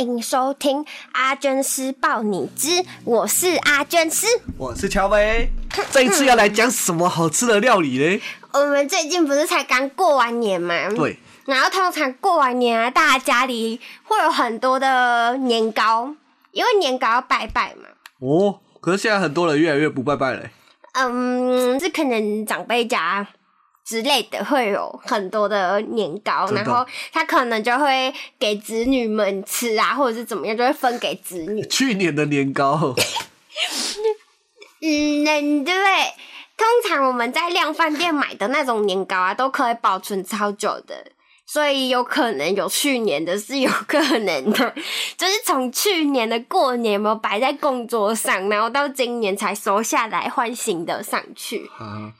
迎收听阿娟师报你知，我是阿娟师，我是乔薇。这一次要来讲什么好吃的料理呢？我们最近不是才刚过完年吗？对。然后通常过完年啊，大家家里会有很多的年糕，因为年糕要拜拜嘛。哦，可是现在很多人越来越不拜拜了。嗯，这可能长辈家。之类的会有很多的年糕，然后他可能就会给子女们吃啊，或者是怎么样，就会分给子女。去年的年糕，嗯，对，通常我们在量饭店买的那种年糕啊，都可以保存超久的，所以有可能有去年的，是有可能的，就是从去年的过年有没有摆在供桌上，然后到今年才收下来换新的上去。啊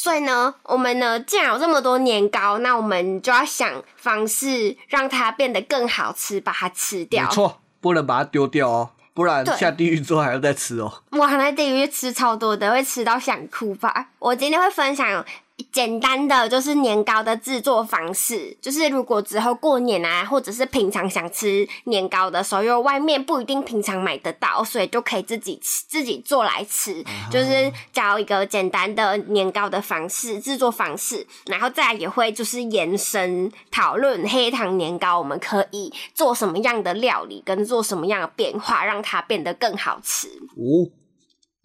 所以呢，我们呢，既然有这么多年糕，那我们就要想方式让它变得更好吃，把它吃掉。没错，不能把它丢掉哦，不然下地狱之后还要再吃哦。我还在地狱吃超多的，会吃到想哭吧。我今天会分享。简单的就是年糕的制作方式，就是如果之后过年啊，或者是平常想吃年糕的时候，因为外面不一定平常买得到，所以就可以自己吃，自己做来吃。就是教一个简单的年糕的方式，制作方式，然后再来也会就是延伸讨论黑糖年糕，我们可以做什么样的料理，跟做什么样的变化，让它变得更好吃。哦，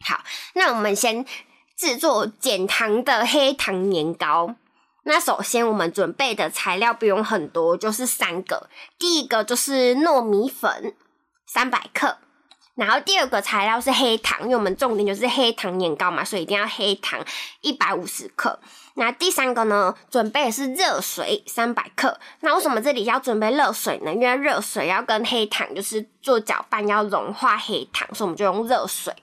好，那我们先。制作减糖的黑糖年糕。那首先我们准备的材料不用很多，就是三个。第一个就是糯米粉三百克，然后第二个材料是黑糖，因为我们重点就是黑糖年糕嘛，所以一定要黑糖一百五十克。那第三个呢，准备的是热水三百克。那为什么这里要准备热水呢？因为热水要跟黑糖就是做搅拌，要融化黑糖，所以我们就用热水。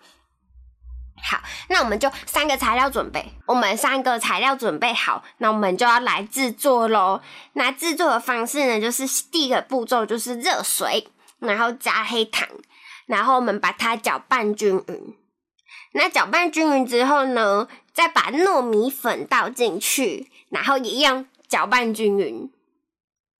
好，那我们就三个材料准备。我们三个材料准备好，那我们就要来制作喽。那制作的方式呢，就是第一个步骤就是热水，然后加黑糖，然后我们把它搅拌均匀。那搅拌均匀之后呢，再把糯米粉倒进去，然后一样搅拌均匀。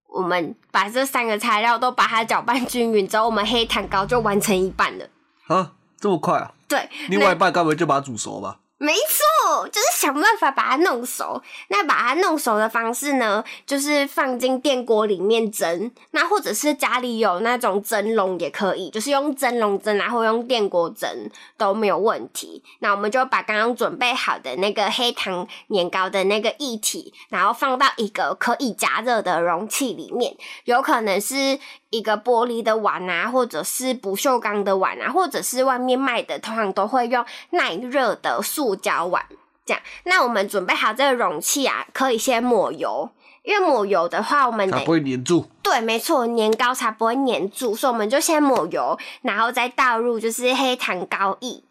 我们把这三个材料都把它搅拌均匀之后，我们黑糖糕就完成一半了。啊，这么快啊！对，另外一半该不会就把它煮熟吧？没错，就是想办法把它弄熟。那把它弄熟的方式呢，就是放进电锅里面蒸。那或者是家里有那种蒸笼也可以，就是用蒸笼蒸，然后用电锅蒸都没有问题。那我们就把刚刚准备好的那个黑糖年糕的那个液体，然后放到一个可以加热的容器里面，有可能是一个玻璃的碗啊，或者是不锈钢的碗啊，或者是外面卖的，通常都会用耐热的塑胶碗。这样，那我们准备好这个容器啊，可以先抹油，因为抹油的话，我们才不会粘住。对，没错，年糕才不会粘住，所以我们就先抹油，然后再倒入就是黑糖糕液。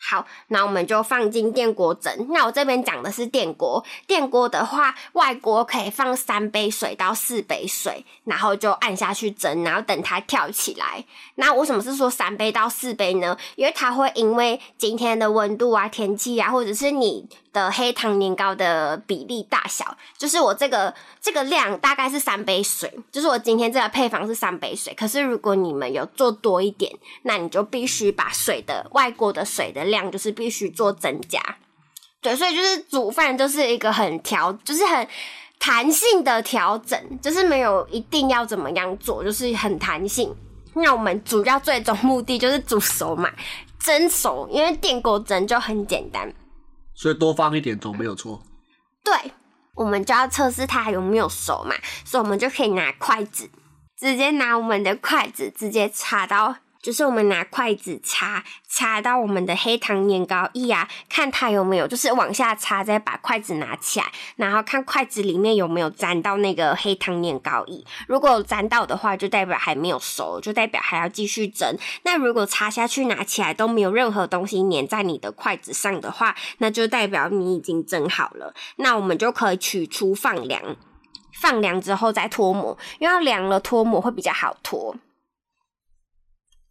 好，那我们就放进电锅蒸。那我这边讲的是电锅，电锅的话，外锅可以放三杯水到四杯水，然后就按下去蒸，然后等它跳起来。那为什么是说三杯到四杯呢？因为它会因为今天的温度啊、天气啊，或者是你。的黑糖年糕的比例大小，就是我这个这个量大概是三杯水，就是我今天这个配方是三杯水。可是如果你们有做多一点，那你就必须把水的外锅的水的量就是必须做增加。对，所以就是煮饭就是一个很调，就是很弹性的调整，就是没有一定要怎么样做，就是很弹性。那我们主要最终目的就是煮熟嘛，蒸熟，因为电锅蒸就很简单。所以多放一点总没有错。对，我们就要测试它有没有熟嘛，所以我们就可以拿筷子，直接拿我们的筷子直接插到就是我们拿筷子插插到我们的黑糖年糕液啊，看它有没有，就是往下插，再把筷子拿起来，然后看筷子里面有没有沾到那个黑糖年糕液。如果沾到的话，就代表还没有熟，就代表还要继续蒸。那如果插下去拿起来都没有任何东西粘在你的筷子上的话，那就代表你已经蒸好了。那我们就可以取出放凉，放凉之后再脱模，因为要凉了脱模会比较好脱。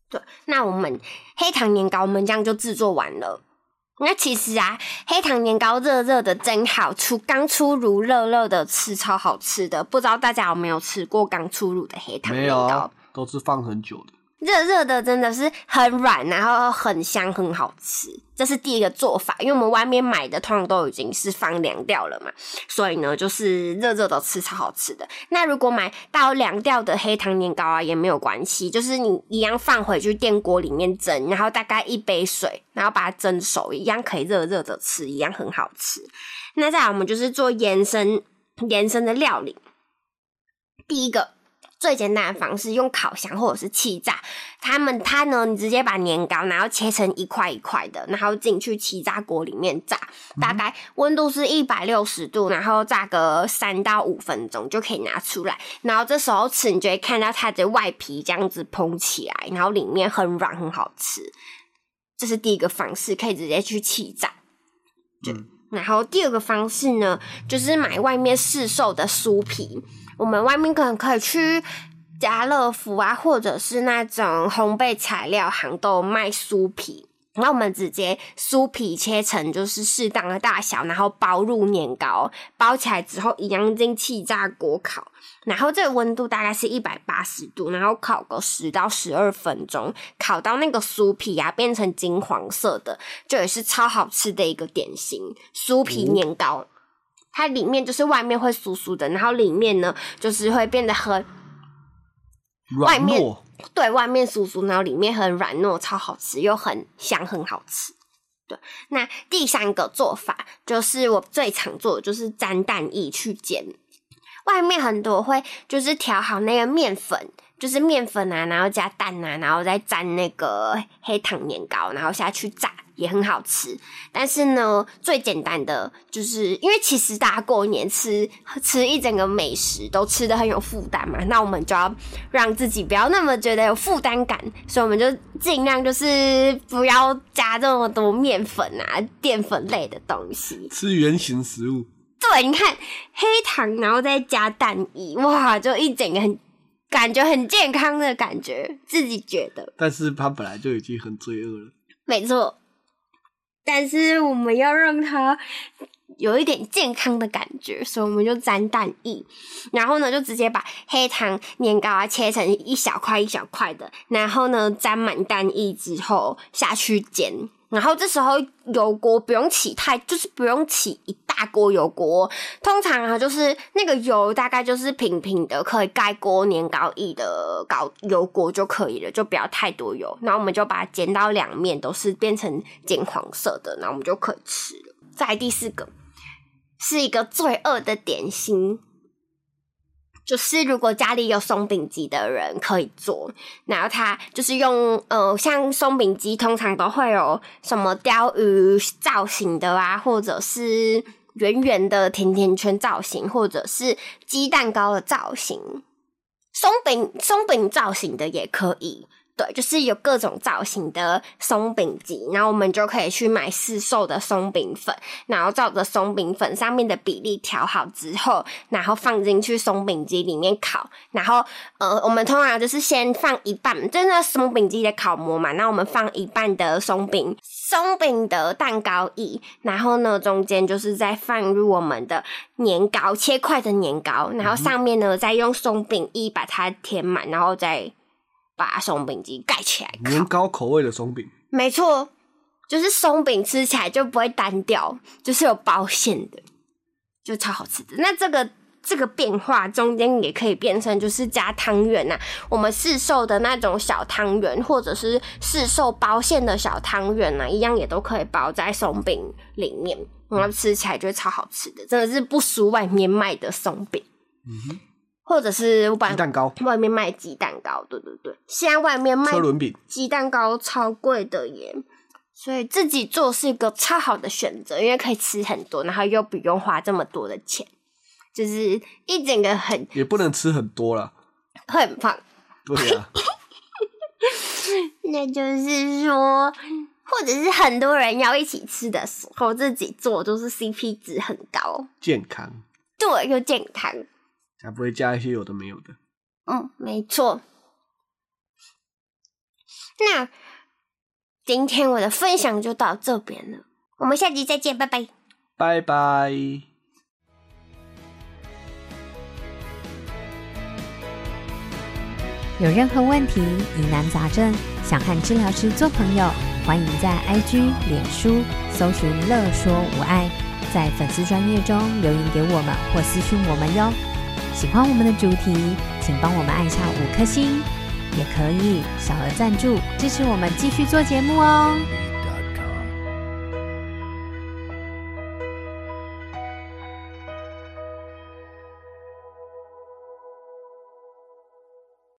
对，那我们黑糖年糕，我们这样就制作完了。那其实啊，黑糖年糕热热的真好，出刚出炉热热的吃超好吃的。不知道大家有没有吃过刚出炉的黑糖年糕？没有，都是放很久的。热热的真的是很软，然后很香，很好吃。这是第一个做法，因为我们外面买的通常都已经是放凉掉了嘛，所以呢，就是热热的吃超好吃的。那如果买到凉掉的黑糖年糕啊，也没有关系，就是你一样放回去电锅里面蒸，然后大概一杯水，然后把它蒸熟，一样可以热热的吃，一样很好吃。那再来，我们就是做延伸延伸的料理，第一个。最简单的方式，用烤箱或者是气炸。他们它呢，你直接把年糕，然后切成一块一块的，然后进去气炸锅里面炸，大概温度是一百六十度，然后炸个三到五分钟就可以拿出来。然后这时候吃，你就会看到它的外皮这样子蓬起来，然后里面很软，很好吃。这是第一个方式，可以直接去气炸。嗯。然后第二个方式呢，就是买外面市售的酥皮。我们外面可能可以去家乐福啊，或者是那种烘焙材料行都卖酥皮，然后我们直接酥皮切成就是适当的大小，然后包入年糕，包起来之后一样进气炸锅烤，然后这个温度大概是一百八十度，然后烤个十到十二分钟，烤到那个酥皮啊变成金黄色的，就也是超好吃的一个点心——酥皮年糕。嗯它里面就是外面会酥酥的，然后里面呢就是会变得很外面软糯，对，外面酥酥，然后里面很软糯，超好吃又很香，很好吃。对，那第三个做法就是我最常做的，就是沾蛋液去煎。外面很多会就是调好那个面粉，就是面粉啊，然后加蛋啊，然后再沾那个黑糖年糕，然后下去炸。也很好吃，但是呢，最简单的就是因为其实大家过年吃吃一整个美食都吃的很有负担嘛，那我们就要让自己不要那么觉得有负担感，所以我们就尽量就是不要加这么多面粉啊、淀粉类的东西，吃原型食物。对，你看黑糖，然后再加蛋液，哇，就一整个很感觉很健康的感觉，自己觉得。但是它本来就已经很罪恶了。没错。但是我们要让他有一点健康的感觉，所以我们就沾蛋液，然后呢就直接把黑糖年糕啊切成一小块一小块的，然后呢沾满蛋液之后下去煎。然后这时候油锅不用起太，就是不用起一大锅油锅。通常啊，就是那个油大概就是平平的，可以盖过年糕液的高油锅就可以了，就不要太多油。然后我们就把它煎到两面都是变成金黄色的，然后我们就可以吃了。再第四个，是一个罪恶的点心。就是如果家里有松饼机的人可以做，然后它就是用呃，像松饼机通常都会有什么鲷鱼造型的啊，或者是圆圆的甜甜圈造型，或者是鸡蛋糕的造型，松饼松饼造型的也可以。对，就是有各种造型的松饼机，然后我们就可以去买市售的松饼粉，然后照着松饼粉上面的比例调好之后，然后放进去松饼机里面烤。然后，呃，我们通常就是先放一半，就是那松饼机的烤模嘛，那我们放一半的松饼松饼的蛋糕液，然后呢，中间就是再放入我们的年糕切块的年糕，然后上面呢再用松饼液把它填满，然后再。把松饼机盖起来，年糕口味的松饼，没错，就是松饼吃起来就不会单调，就是有包馅的，就超好吃的。那这个这个变化中间也可以变成就是加汤圆呐，我们市售的那种小汤圆，或者是市售包馅的小汤圆呐，一样也都可以包在松饼里面，然后吃起来就会超好吃的，真的是不输外面卖的松饼。嗯哼。或者是鸡蛋糕，外面卖鸡蛋糕，对对对，现在外面卖车轮饼、鸡蛋糕超贵的耶，所以自己做是一个超好的选择，因为可以吃很多，然后又不用花这么多的钱，就是一整个很也不能吃很多了，会很胖。对啊，那就是说，或者是很多人要一起吃的时候，自己做都是 CP 值很高，健康，对，又健康。才不会加一些有的没有的。嗯，没错。那今天我的分享就到这边了，我们下集再见，拜拜。拜拜。有任何问题、疑难杂症，想和治疗师做朋友，欢迎在 IG、脸书搜寻“乐说无碍”，在粉丝专页中留言给我们或私讯我们哟。喜欢我们的主题，请帮我们按下五颗星，也可以小额赞助支持我们继续做节目哦。